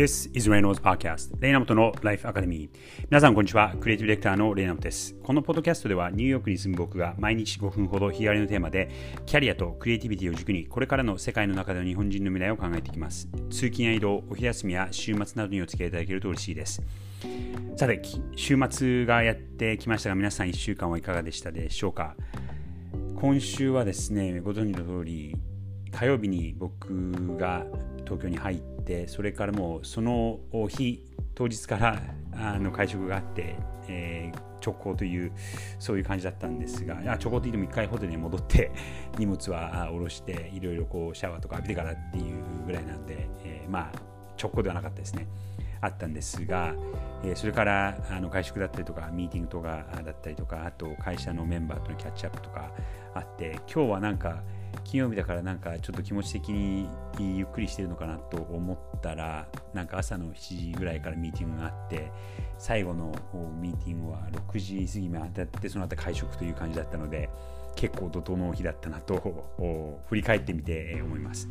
This is Reynolds Podcast レイナモトの Life Academy. 皆さんこんにちは。クリエイティブディレクターのレイナモトです。このポッドキャストではニューヨークに住む僕が毎日5分ほど日帰りのテーマでキャリアとクリエイティビティを軸にこれからの世界の中での日本人の未来を考えていきます。通勤や移動お昼休みや週末などにお付き合いいただけると嬉しいです。さて週末がやってきましたが皆さん1週間はいかがでしたでしょうか？今週はですねご存知の通り火曜日に僕が東京に入ってそれからもうその日当日からあの会食があって、えー、直行というそういう感じだったんですが直行といっても1回ホテルに戻って 荷物は下ろしていろいろこうシャワーとか浴びてからっていうぐらいなんで、えー、まあ直行ではなかったですね。あったんですが、えー、それからあの会食だったりとかミーティングとかだったりとかあと会社のメンバーとのキャッチアップとかあって今日はなんか金曜日だからなんかちょっと気持ち的にゆっくりしてるのかなと思ったらなんか朝の7時ぐらいからミーティングがあって最後のミーティングは6時過ぎまであってその後会食という感じだったので結構怒涛の日だったなと振り返ってみて思います。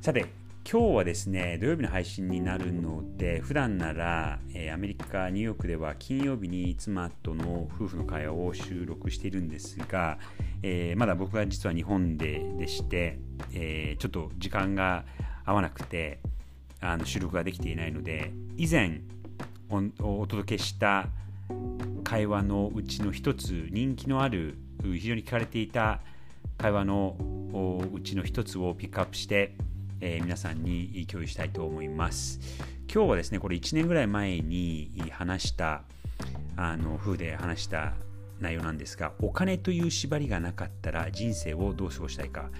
さて今日はですね土曜日の配信になるので普段なら、えー、アメリカニューヨークでは金曜日に妻との夫婦の会話を収録しているんですが、えー、まだ僕が実は日本ででして、えー、ちょっと時間が合わなくてあの収録ができていないので以前お届けした会話のうちの一つ人気のある非常に聞かれていた会話のうちの一つをピックアップしてえー、皆さんに共有したいと思います。今日はですね、これ1年ぐらい前に話した、あの、風で話した内容なんですが、お金という縛りがなかったら人生をどう過ごしたいか、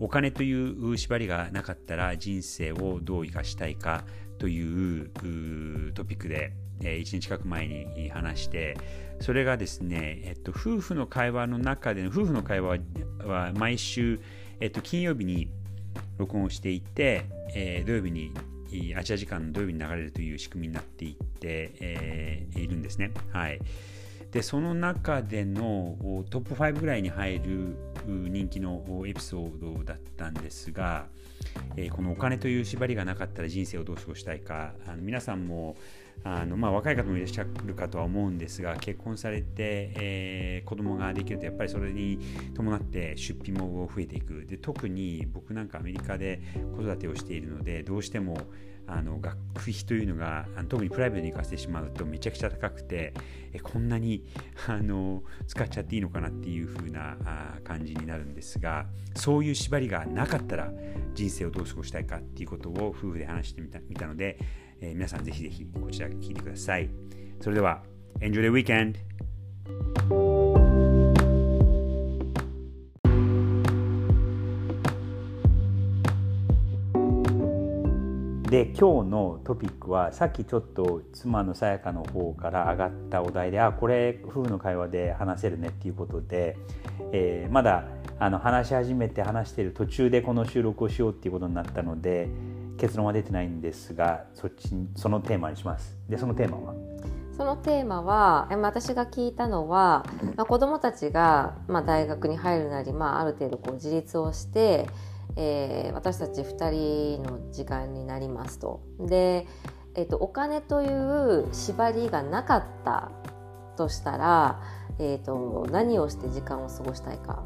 お金という縛りがなかったら人生をどう生かしたいかというトピックで、え1年近く前に話して、それがですね、えっと、夫婦の会話の中での、夫婦の会話は毎週、えっと、金曜日に録音をしていて、えー、土曜日にアジア時間の土曜日に流れるという仕組みになっていって、えー、いるんですね。はい、でその中でのトップ5ぐらいに入る人気のエピソードだったんですが、えー、このお金という縛りがなかったら人生をどう過ごしたいかあの皆さんもあのまあ、若い方もいらっしゃるかとは思うんですが結婚されて、えー、子供ができるとやっぱりそれに伴って出費も増えていく。で特に僕なんかアメリカで子育てをしているのでどうしてもあの学費というのが特にプライベートに行かせてしまうとめちゃくちゃ高くてえこんなにあの使っちゃっていいのかなっていう風なあ感じになるんですがそういう縛りがなかったら人生をどう過ごしたいかっていうことを夫婦で話してみたみたのでえー、皆さんぜひぜひこちら聞いてください。それでは、Enjoy the weekend! で今日のトピックはさっきちょっと妻のさやかの方から上がったお題であこれ夫婦の会話で話せるねっていうことで、えー、まだあの話し始めて話してる途中でこの収録をしようっていうことになったので結論は出てないんですがそっちそのテーマにします。でそのテーマは？そのテーマは私が聞いたのは、まあ、子どもたちが、まあ、大学に入るなり、まあ、ある程度こう自立をして、えー、私たち2人の時間になりますと。で、えーと、お金という縛りがなかったとしたら、えーと、何をして時間を過ごしたいか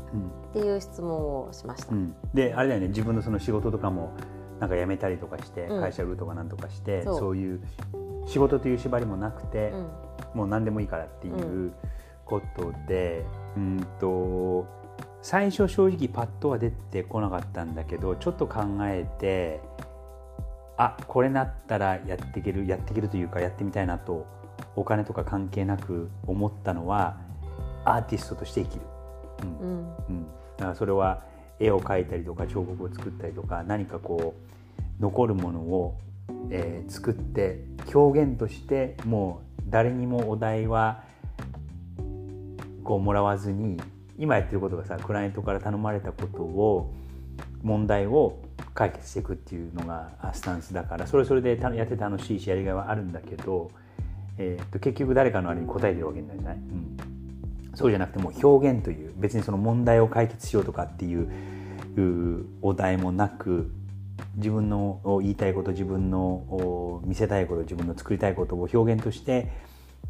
っていう質問をしました。うん、であれだよね。自分のその仕事とかもなんか辞めたりとかして、会社売るとかなんとかして、そう。いう仕事という縛りもなくて、もう何でもいいからっていうことで、うんと最初正直パッとは出てこなかったんだけどちょっと考えてあこれなったらやっていけるやっていけるというかやってみたいなとお金とか関係なく思ったのはアーティストとして生きる。うん、うん、うん、だからそれは絵を描いたりとか彫刻を作ったりとか何かこう残るものを、えー、作って表現としてもう誰にもお題はこうもらわずに今やってることがさクライアントから頼まれたことを問題を解決していくっていうのがスタンスだからそれそれでやって楽しいしやりがいはあるんだけど、えー、と結局誰かのあれに答えてるわけじゃない、うん。そうじゃなくても表現という別にその問題を解決しようとかっていうお題もなく自分の言いたいこと自分の見せたいこと自分の作りたいことを表現として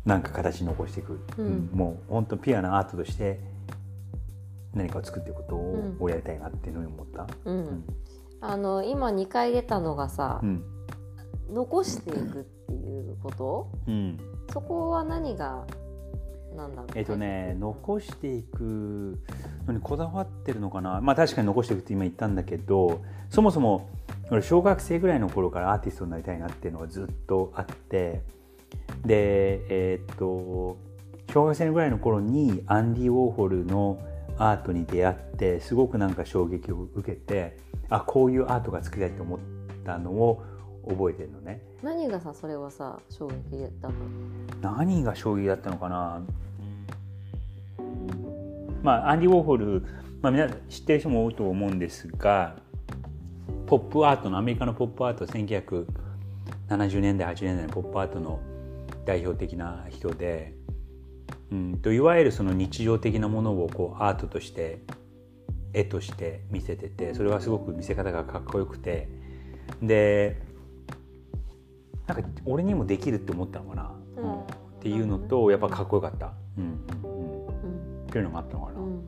なんか形に残していく、うん、もう本当ピュアなアートとして何かを作っていくことをやりたいなっていうのに思った。うん。あの今2回出たのがさ、残していくっていうこと、そこは何がなんだろう。えっ、とね残していくのにこだわってるのかな。まあ確かに残していくって今言ったんだけどそもそも俺小学生ぐらいの頃からアーティストになりたいなっていうのがずっとあってでえっ、と小学生ぐらいの頃にアンディ・ウォーホルのアートに出会ってすごくなんか衝撃を受けてあこういうアートが作りたいと思ったのを覚えてるのね。何がさそれはさ衝撃だったの？何が衝撃だったのかな？まあアンディ・ウォーホル、まあ、皆知ってる人も多いと思うんですがポップアートのアメリカのポップアート1970年代80年代のポップアートの代表的な人で、うんといわゆるその日常的なものをこうアートとして絵として見せててそれはすごく見せ方がかっこよくてでなんか俺にもできるって思ったのかな、うん、っていうのとやっぱかっこよかった、うんうんうん、っていうのがあったのかな、うん、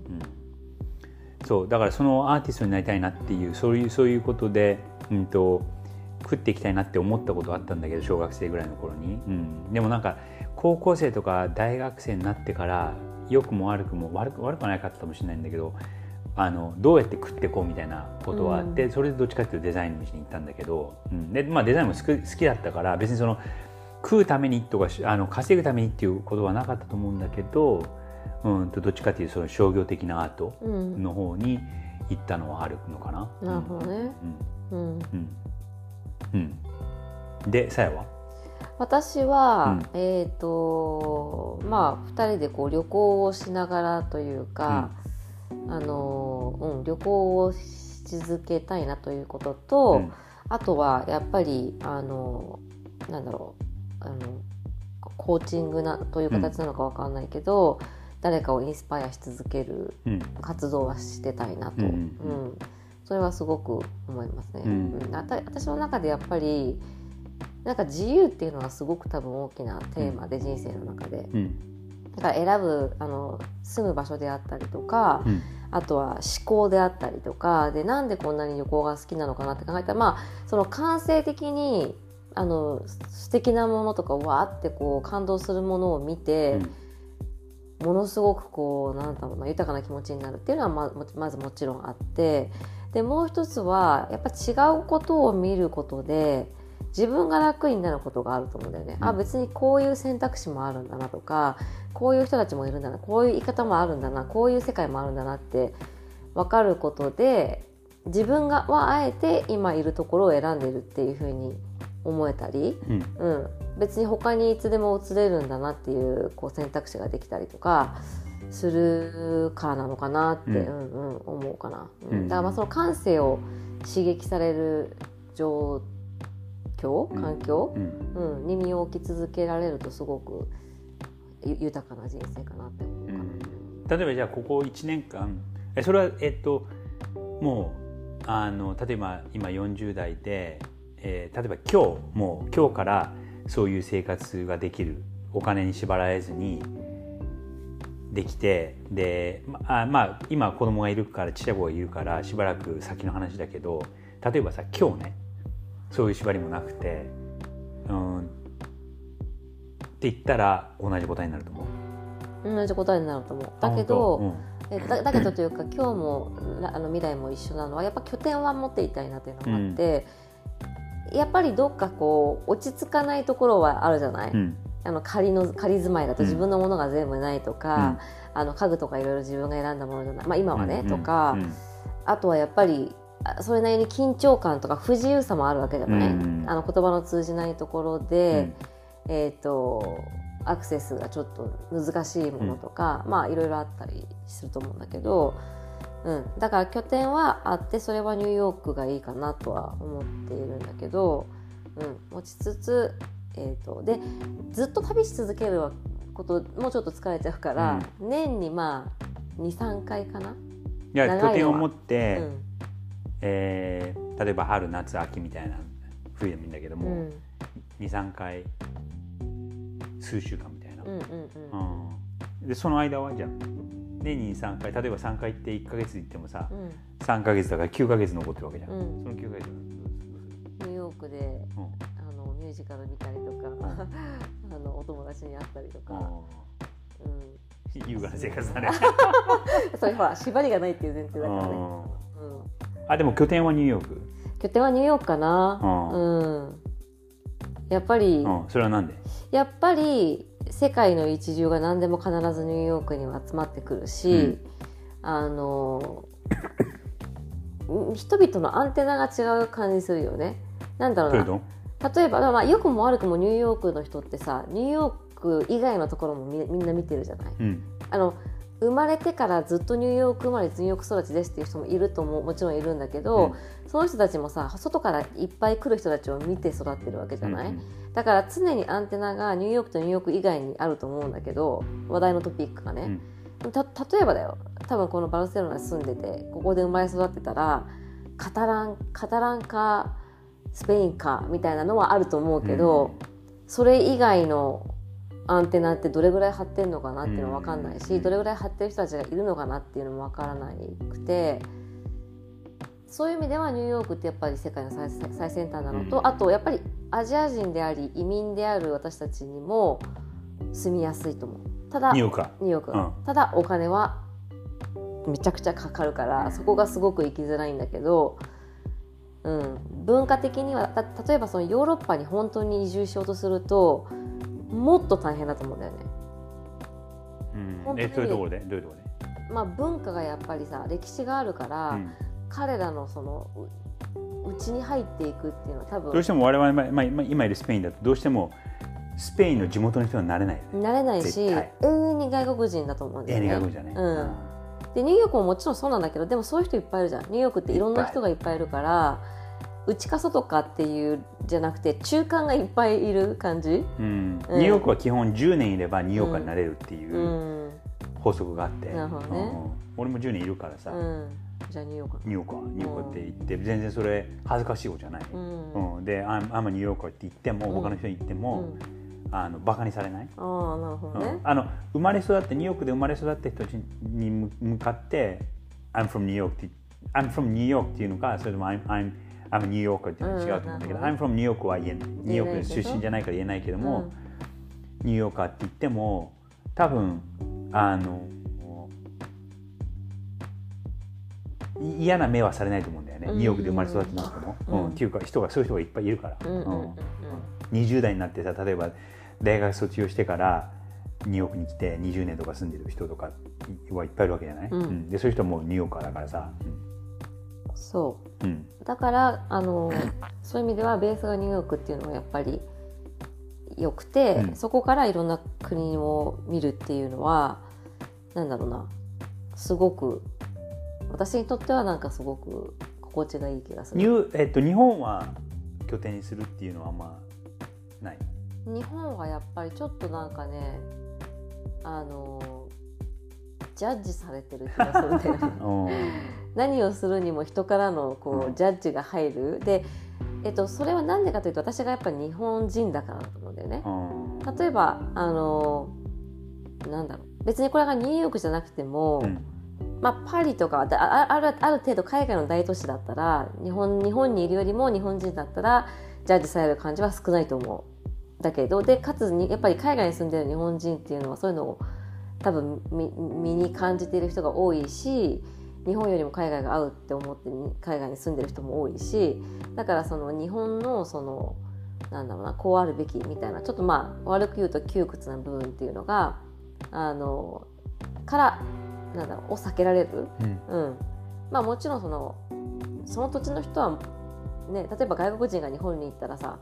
そうだからそのアーティストになりたいなっていうそういうそういうことで、うんと、食っていきたいなって思ったことあったんだけど小学生ぐらいの頃に、うん、でもなんか高校生とか大学生になってから良くも悪くも悪く悪くはないかったかもしれないんだけどあのどうやって食っていこうみたいなことはあって、うん、それでどっちかっていうとデザインの道に行ったんだけど、うん、でまあ、デザインも好き好きだったから別にその食うためにとかあの稼ぐためにっていうことはなかったと思うんだけど、うん、とどっちかっていうとその商業的なアートの方に行ったのはあるのかな。なるほどね。うん、うん。うん。でさやは？私は、うん、えっ、ー、とまあ2人でこう旅行をしながらというか、あの、うん、旅行をし続けたいなということと、うん、あとはやっぱりあのなんだろうあのコーチングなという形なのか分かんないけど、うん、誰かをインスパイアし続ける活動はしてたいなと、うん、うん、それはすごく思いますね。うん。私の中でやっぱりなんか自由っていうのはすごく多分大きなテーマで、人生の中で。だから選ぶあの住む場所であったりとか、うん、あとは思考であったりとかでなんでこんなに旅行が好きなのかなって考えたらまあその感性的にあの素敵なものとかわーってこう感動するものを見て、うん、ものすごくこうなんだろうな豊かな気持ちになるっていうのはままずもちろんあってでもう一つはやっぱ違うことを見ることで自分が楽になることがあると思うんだよね、うん、あ別にこういう選択肢もあるんだなとかこういう人たちもいるんだなこういう言い方もあるんだなこういう世界もあるんだなって分かることで自分がはあえて今いるところを選んでるっていうふうに思えたり、うん、うん、別に他にいつでも移れるんだなっていうこう選択肢ができたりとかするからなのかなって、うん、うんうん、思うかな、うん、だからまあその感性を刺激される状態境環境、うん。に身を置き続けられるとすごく豊かな人生かなって思うかな、例えばじゃあここ1年間えそれはえっともうあの例えば今40代で、えー、例えば今日もう今日からそういう生活ができる。お金に縛られずにできてでまあまあ今子供がいるからちっちゃい子がいるからしばらく先の話だけど例えばさ今日ねそういう縛りもなくてうんって言ったら同じ答えになると思う。同じ答えになると思う。だけど、うん、だだけどというか今日もあの未来も一緒なのはやっぱ拠点は持っていたいなというのがあって、うん、やっぱりどっかこう落ち着かないところはあるじゃない、うん、あの仮の仮住まいだと自分のものが全部ないとか、あの家具とかいろいろ自分が選んだものじゃない、まあ、今はね、とか、あとはやっぱりそれなりに緊張感とか不自由さもあるわけじゃない、うん、あの言葉の通じないところで、うん、えーと、アクセスがちょっと難しいものとか、うん、まあいろいろあったりすると思うんだけど、うん、だから拠点はあってそれはニューヨークがいいかなとは思っているんだけど、うん、持ちつつ、えーと、でずっと旅し続けることもうちょっと疲れちゃうから、年にまあ23回かな？いや拠点を持って、えー例えば春夏秋みたいな冬でもいいんだけども、うん。23回数週間みたいな、うんうんうん。うん。でその間はじゃあ年に23回例えば3回行って1か月行ってもさうん。3か月だから9か月残ってるわけじゃん、うん。その9か月は。ニューヨークでうん。あのミュージカル見たりとか あのお友達に会ったりとか、うん、うん。優雅な生活だね。それほら縛りがないっていう前提だからね、うん。うん、あでも拠点はニューヨーク、拠点はニューヨークかな。ううん、やっぱり、うん、それはなんで？やっぱり世界の一流が何でも必ずニューヨークには集まってくるし、あのうん人々のアンテナが違う感じするよね。なんだろうな。例えば、まあ、良くも悪くもニューヨークの人ってさニューヨーク以外のところもみみんな見てるじゃない。うん。あの生まれてからずっとニューヨーク生まれニューヨーク育ちですっていう人もいるとももちろんいるんだけど、その人たちもさ外からいっぱい来る人たちを見て育ってるわけじゃない、うん。だから常にアンテナがニューヨークとニューヨーク以外にあると思うんだけど話題のトピックがね、た例えばだよ。多分このバルセロナに住んでてここで生まれ育ってたらカタランカタランかスペインかみたいなのはあると思うけど、それ以外のアンテナってどれぐらい張ってるのかなっていうのは分かんないし、うんどれぐらい張ってる人たちがいるのかなっていうのも分からなくてそういう意味ではニューヨークってやっぱり世界の最最先端なのと、うん。あとやっぱりアジア人であり移民である私たちにも住みやすいと思う。ただニューヨークかニューヨーク、うん。ただお金はめちゃくちゃかかるからそこがすごく行きづらいんだけど、うん、文化的にはた例えばそのヨーロッパに本当に移住しようとするともっと大変だと思うんだよね。うん。えそういうところで？どういうところで？まあ、文化がやっぱりさ歴史があるから、うん。彼らのそのううちに入っていくっていうのは多分どうしても我々、まあまあ、今今いるスペインだとどうしてもスペインの地元の人はなれない。慣れないし永遠に外国人だと思うんだえよね。外国じゃない、うん。でニューヨークももちろんそうなんだけどでもそういう人いっぱいいるじゃん。ニューヨークっていろんな人がいっぱいいるから内か外かっていうじゃなくて中間がいっぱいいる感じ、うん。うんニューヨークは基本10年いればニューヨーカーになれるっていううん。法則があって、なるほどね。うん。俺も10年いるからさ、うん、じゃあニューヨーク。ニューヨーカーニューヨーカーって言って全然それ恥ずかしいことじゃない、うん。うん。で「I'm, I'm a ニューヨーカー」って言っても、うん。他の人に言ってうも、ん。あのバカにされない、ああなるほどね。うん、あの生まれ育ってニューヨークで生まれ育った人に向かって「I'm from New York」って「I'm from New York」っていうのかそれとも「I'm, I'm, I'm a New Yorker」っていうのは違うと思うんだけど「うん I'm from New York」は言えない。ニューヨーク出身じゃないから言えないけども、うん。ニューヨーカーって言っても多分あのい嫌な目はされないと思うんだよね、うん。ニューヨークで生まれ育ってなくても、うん。うん。っていうか人がそういう人がいっぱいいるから、うんうんうんうん。20代になってさ例えば大学卒業してからニューヨークに来て20年とか住んでる人とかはいっぱいいるわけじゃない、うん。でそういう人はもうニューヨーカーだからさ、そう。うん。だからあのそういう意味ではベースがニューヨークっていうのはやっぱり良くて、うん。そこからいろんな国を見るっていうのはなんだろうな。すごく私にとってはなんかすごく心地がいい気がする。ニューえっと、日本は拠点にするっていうのはあんまない？日本はやっぱりちょっとなんかねあのジャッジされてる気がするんだよね。うん何をするにも人からのこうジャッジが入るで、えっと、それは何でかというと私がやっぱり日本人だからだと思うんだよね。うん例えばあのなんだろう別にこれがニューヨークじゃなくても、うんまあ、パリとかだああるある程度海外の大都市だったら日本日本にいるよりも日本人だったらジャッジされる感じは少ないと思う。だけどでかつにやっぱり海外に住んでる日本人っていうのはそういうのを多分み身に感じている人が多いし日本よりも海外が合うって思ってに海外に住んでる人も多いしだからその日本のそのなんだろうなこうあるべきみたいなちょっとまあ悪く言うと窮屈な部分っていうのがあのからなんだろうを避けられる、うん。うん、まあもちろんそのその土地の人はね例えば外国人が日本に行ったらさ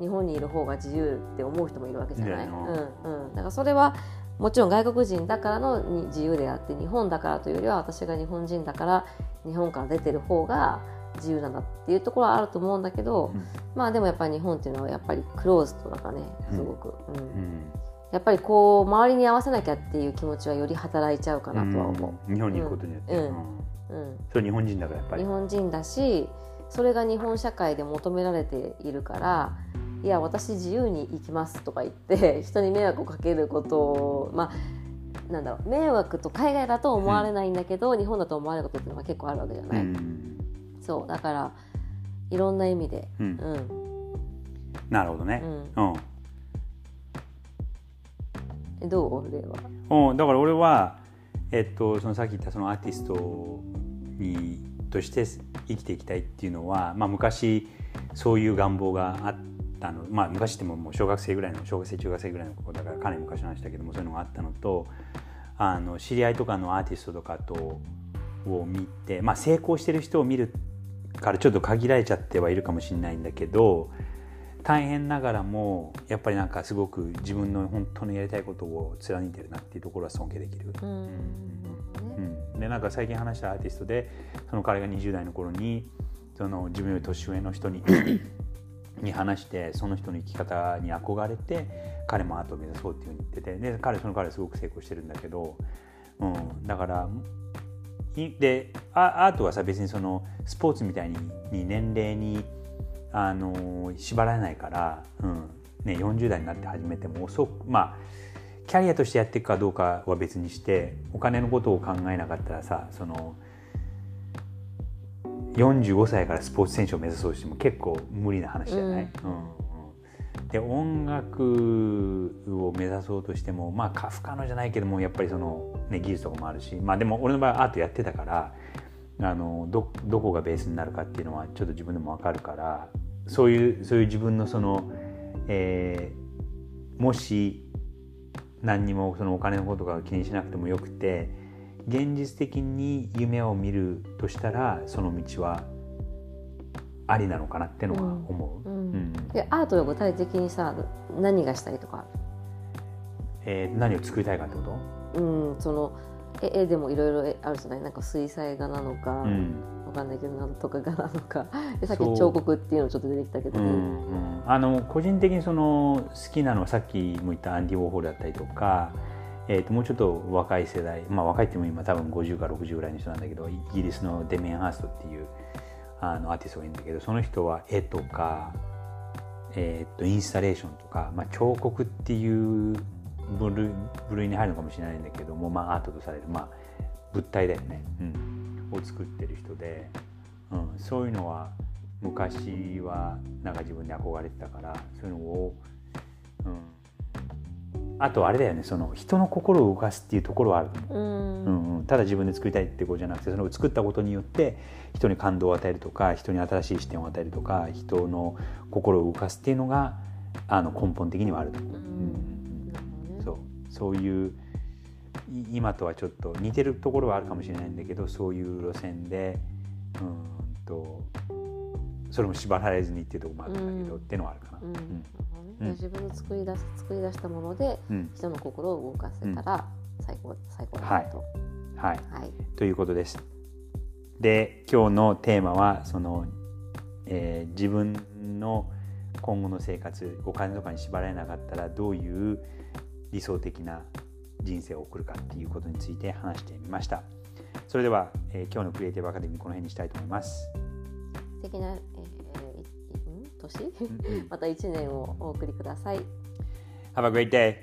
日本にいる方が自由って思う人もいるわけじゃない、うんうん、だからそれはもちろん外国人だからのに自由であって日本だからというよりは私が日本人だから日本から出てる方が自由なんだっていうところはあると思うんだけど、うん。まあでもやっぱり日本っていうのはやっぱりクローズドだからねすごく、うん。うん。やっぱりこう周りに合わせなきゃっていう気持ちはより働いちゃうかなとは思う。ん。日本に行くことによって、うん、それ日本人だからやっぱり。日本人だしそれが日本社会で求められているからいや私自由に行きますとか言って 人に迷惑をかけることをまあなんだろう迷惑と海外だと思われないんだけど、日本だと思われることっていうのが結構あるわけじゃうない、ん。そうだからいろんな意味で、うん。うん。なるほどね。うん、うん。えどう？例は。うん、だから俺は、えっと、そのさっき言ったそのアーティストにとして生きていきたいっていうのは、まあ、昔そういう願望があったの、まあ、昔ってももう小学生ぐらいの小学生中学生ぐらいの子だからかなり昔の話だけどもそういうのがあったのとあの知り合いとかのアーティストとかとを見て、まあ、成功してる人を見るからちょっと限られちゃってはいるかもしれないんだけど大変ながらもやっぱりなんかすごく自分の本当にやりたいことを貫いてるなっていうところは尊敬できる。うんうん、でなんか最近話したアーティストでその彼が20代の頃にその自分より年上の人にに話してその人の生き方に憧れて彼もアートを目指そうっていうふうに言っててで彼その彼はすごく成功してるんだけど、うん、だからでアートはさ別にそのスポーツみたいにに年齢にあの縛られないから、うんね、40代になって始めても遅くまあキャリアとしてやっていくかどうかは別にしてお金のことを考えなかったらさその45歳からスポーツ選手を目指そうとしても結構無理な話じゃない、うん。うん。で音楽を目指そうとしてもまあか不可能じゃないけどもやっぱりその、ね、技術とかもあるしまあでも俺の場合はアートやってたからあのどどこがベースになるかっていうのはちょっと自分でも分かるからそういうそういう自分のその、えーもし何にもそのお金のことが気にしなくてもよくて現実的に夢を見るとしたらその道はありなのかなってのは思う。うん。うん。でアートで具体的にさ何がしたいとか？えー何を作りたいかってこと？うんそのえ絵でもいろいろあるじゃない？なんか水彩画なのか、うん。わかんないけどなんとか画なのか。でさっき彫刻っていうのちょっと出てきたけど。ね、うんうん。あの個人的にその好きなのはさっきも言ったアンディ・ウォーホルだったりとか、えー、ともうちょっと若い世代まあ若いっても今多分50か60ぐらいの人なんだけどイギリスのデミアン・ハーストっていうあのアーティストがいるんだけどその人は絵とか、えー、とインスタレーションとか、まあ、彫刻っていう部類部類に入るのかもしれないんだけども、まあ、アートとされる、まあ、物体だよね、うん、を作ってる人で、うん、そういうのは昔はなんか自分に憧れてたからそういうのを、うん、あとあれだよねその人の心を動かすっていうところはある。と思ううん。うんうん、ただ自分で作りたいってことじゃなくてその作ったことによって人に感動を与えるとか人に新しい視点を与えるとか人の心を動かすっていうのがあの根本的にはあると。そう。そういうい今とはちょっと似てるところはあるかもしれないんだけどそういう路線でうんとそれも縛られずにっていうところもあるんだけど、うんっていうのはあるかな。自分の作り出す作り出したものでうん人の心を動かせたら最高、最高だなと。はい、はい。ということです。で今日のテーマはその、えー自分の今後の生活お金とかに縛られなかったらどういう理想的な人生を送るかっていうことについて話してみました。それでは、えー今日のクリエイティブアカデミーこの辺にしたいと思います。素敵な、年？また一年をお送りください。Have a great day!